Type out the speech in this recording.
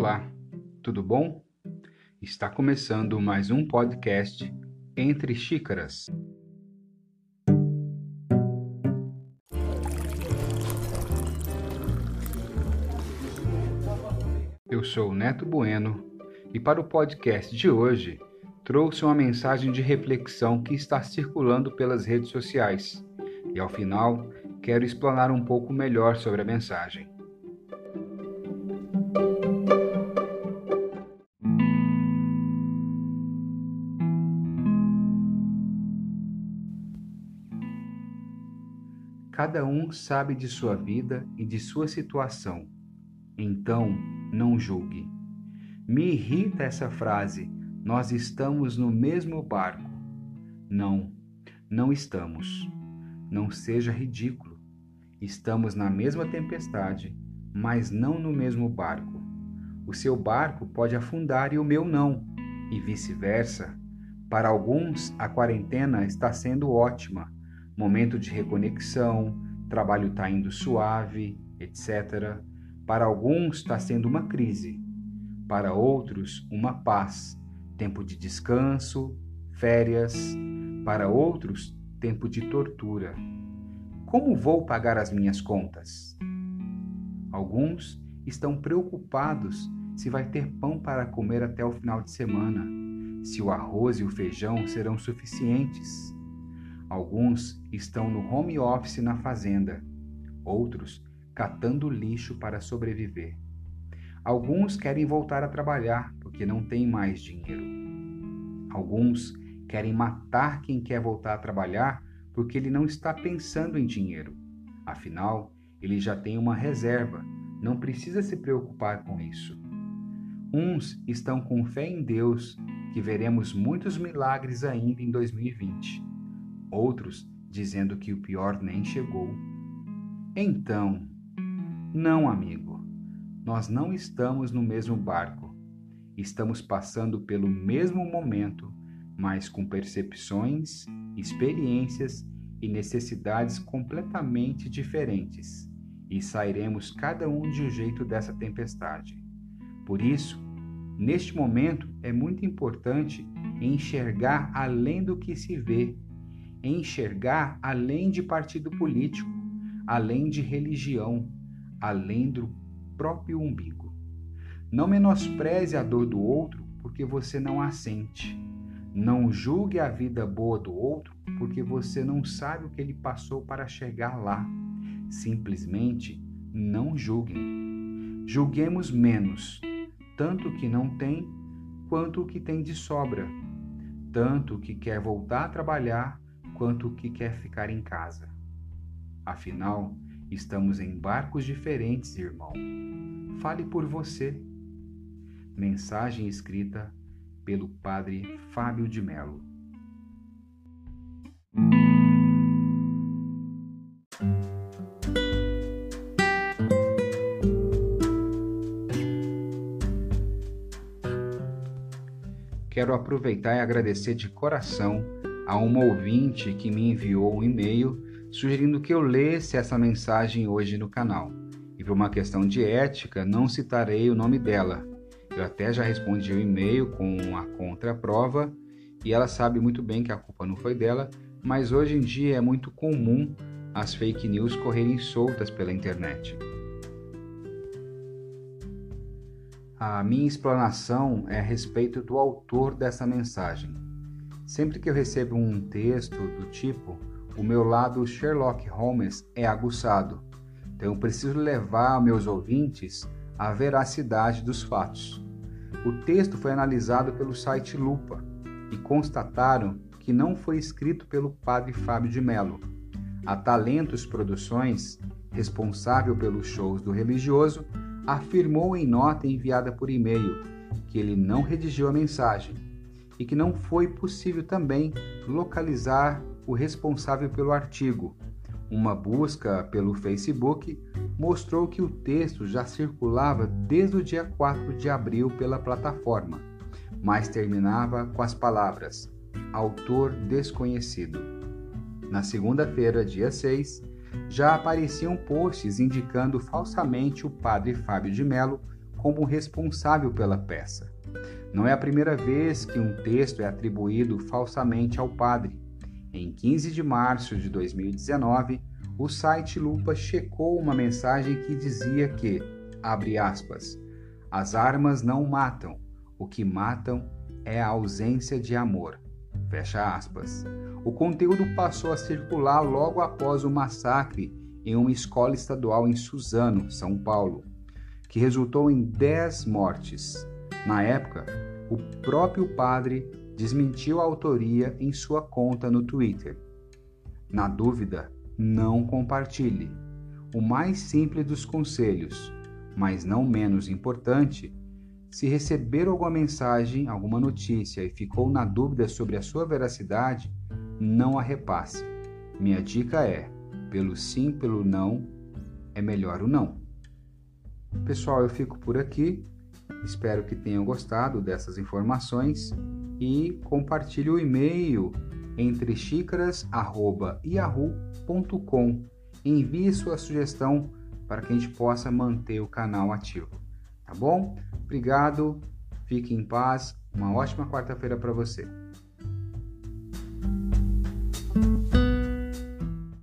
Olá, tudo bom? Está começando mais um podcast Entre Xícaras. Eu sou Neto Bueno e para o podcast de hoje trouxe uma mensagem de reflexão que está circulando pelas redes sociais e ao final quero explanar um pouco melhor sobre a mensagem. Cada um sabe de sua vida e de sua situação, então não julgue. Me irrita essa frase: nós estamos no mesmo barco. Não, não estamos. Não seja ridículo. Estamos na mesma tempestade, mas não no mesmo barco. O seu barco pode afundar e o meu não, e vice-versa. Para alguns, a quarentena está sendo ótima momento de reconexão, trabalho está indo suave, etc. Para alguns está sendo uma crise, para outros, uma paz, tempo de descanso, férias, para outros, tempo de tortura. Como vou pagar as minhas contas? Alguns estão preocupados se vai ter pão para comer até o final de semana, se o arroz e o feijão serão suficientes. Alguns estão no home office na fazenda, outros catando lixo para sobreviver. Alguns querem voltar a trabalhar porque não têm mais dinheiro. Alguns querem matar quem quer voltar a trabalhar porque ele não está pensando em dinheiro. Afinal, ele já tem uma reserva, não precisa se preocupar com isso. Uns estão com fé em Deus que veremos muitos milagres ainda em 2020 outros dizendo que o pior nem chegou. Então, não, amigo, nós não estamos no mesmo barco. Estamos passando pelo mesmo momento, mas com percepções, experiências e necessidades completamente diferentes, e sairemos cada um de um jeito dessa tempestade. Por isso, neste momento é muito importante enxergar além do que se vê enxergar além de partido político, além de religião, além do próprio umbigo. Não menospreze a dor do outro porque você não a sente. Não julgue a vida boa do outro porque você não sabe o que ele passou para chegar lá. Simplesmente não julguem. Julguemos menos, tanto o que não tem quanto o que tem de sobra, tanto o que quer voltar a trabalhar quanto o que quer ficar em casa. Afinal, estamos em barcos diferentes, irmão. Fale por você. Mensagem escrita pelo Padre Fábio de Melo. Quero aproveitar e agradecer de coração a uma ouvinte que me enviou um e-mail sugerindo que eu lesse essa mensagem hoje no canal. E por uma questão de ética, não citarei o nome dela. Eu até já respondi o e-mail com a contraprova e ela sabe muito bem que a culpa não foi dela, mas hoje em dia é muito comum as fake news correrem soltas pela internet. A minha explanação é a respeito do autor dessa mensagem. Sempre que eu recebo um texto do tipo, o meu lado Sherlock Holmes é aguçado. Então eu preciso levar meus ouvintes à veracidade dos fatos. O texto foi analisado pelo site Lupa e constataram que não foi escrito pelo padre Fábio de Mello. A Talentos Produções, responsável pelos shows do religioso, afirmou em nota enviada por e-mail que ele não redigiu a mensagem e que não foi possível também localizar o responsável pelo artigo. Uma busca pelo Facebook mostrou que o texto já circulava desde o dia 4 de abril pela plataforma, mas terminava com as palavras autor desconhecido. Na segunda-feira, dia 6, já apareciam posts indicando falsamente o padre Fábio de Mello como responsável pela peça. Não é a primeira vez que um texto é atribuído falsamente ao padre. Em 15 de março de 2019, o site Lupa checou uma mensagem que dizia que, abre aspas, as armas não matam, o que matam é a ausência de amor. Fecha aspas. O conteúdo passou a circular logo após o massacre em uma escola estadual em Suzano, São Paulo, que resultou em 10 mortes. Na época, o próprio padre desmentiu a autoria em sua conta no Twitter. Na dúvida, não compartilhe. O mais simples dos conselhos, mas não menos importante, se receber alguma mensagem, alguma notícia e ficou na dúvida sobre a sua veracidade, não a repasse. Minha dica é: pelo sim, pelo não, é melhor o não. Pessoal, eu fico por aqui. Espero que tenham gostado dessas informações e compartilhe o e-mail entre xícaras@yahoo.com. Envie sua sugestão para que a gente possa manter o canal ativo. Tá bom? Obrigado, fique em paz, uma ótima quarta-feira para você.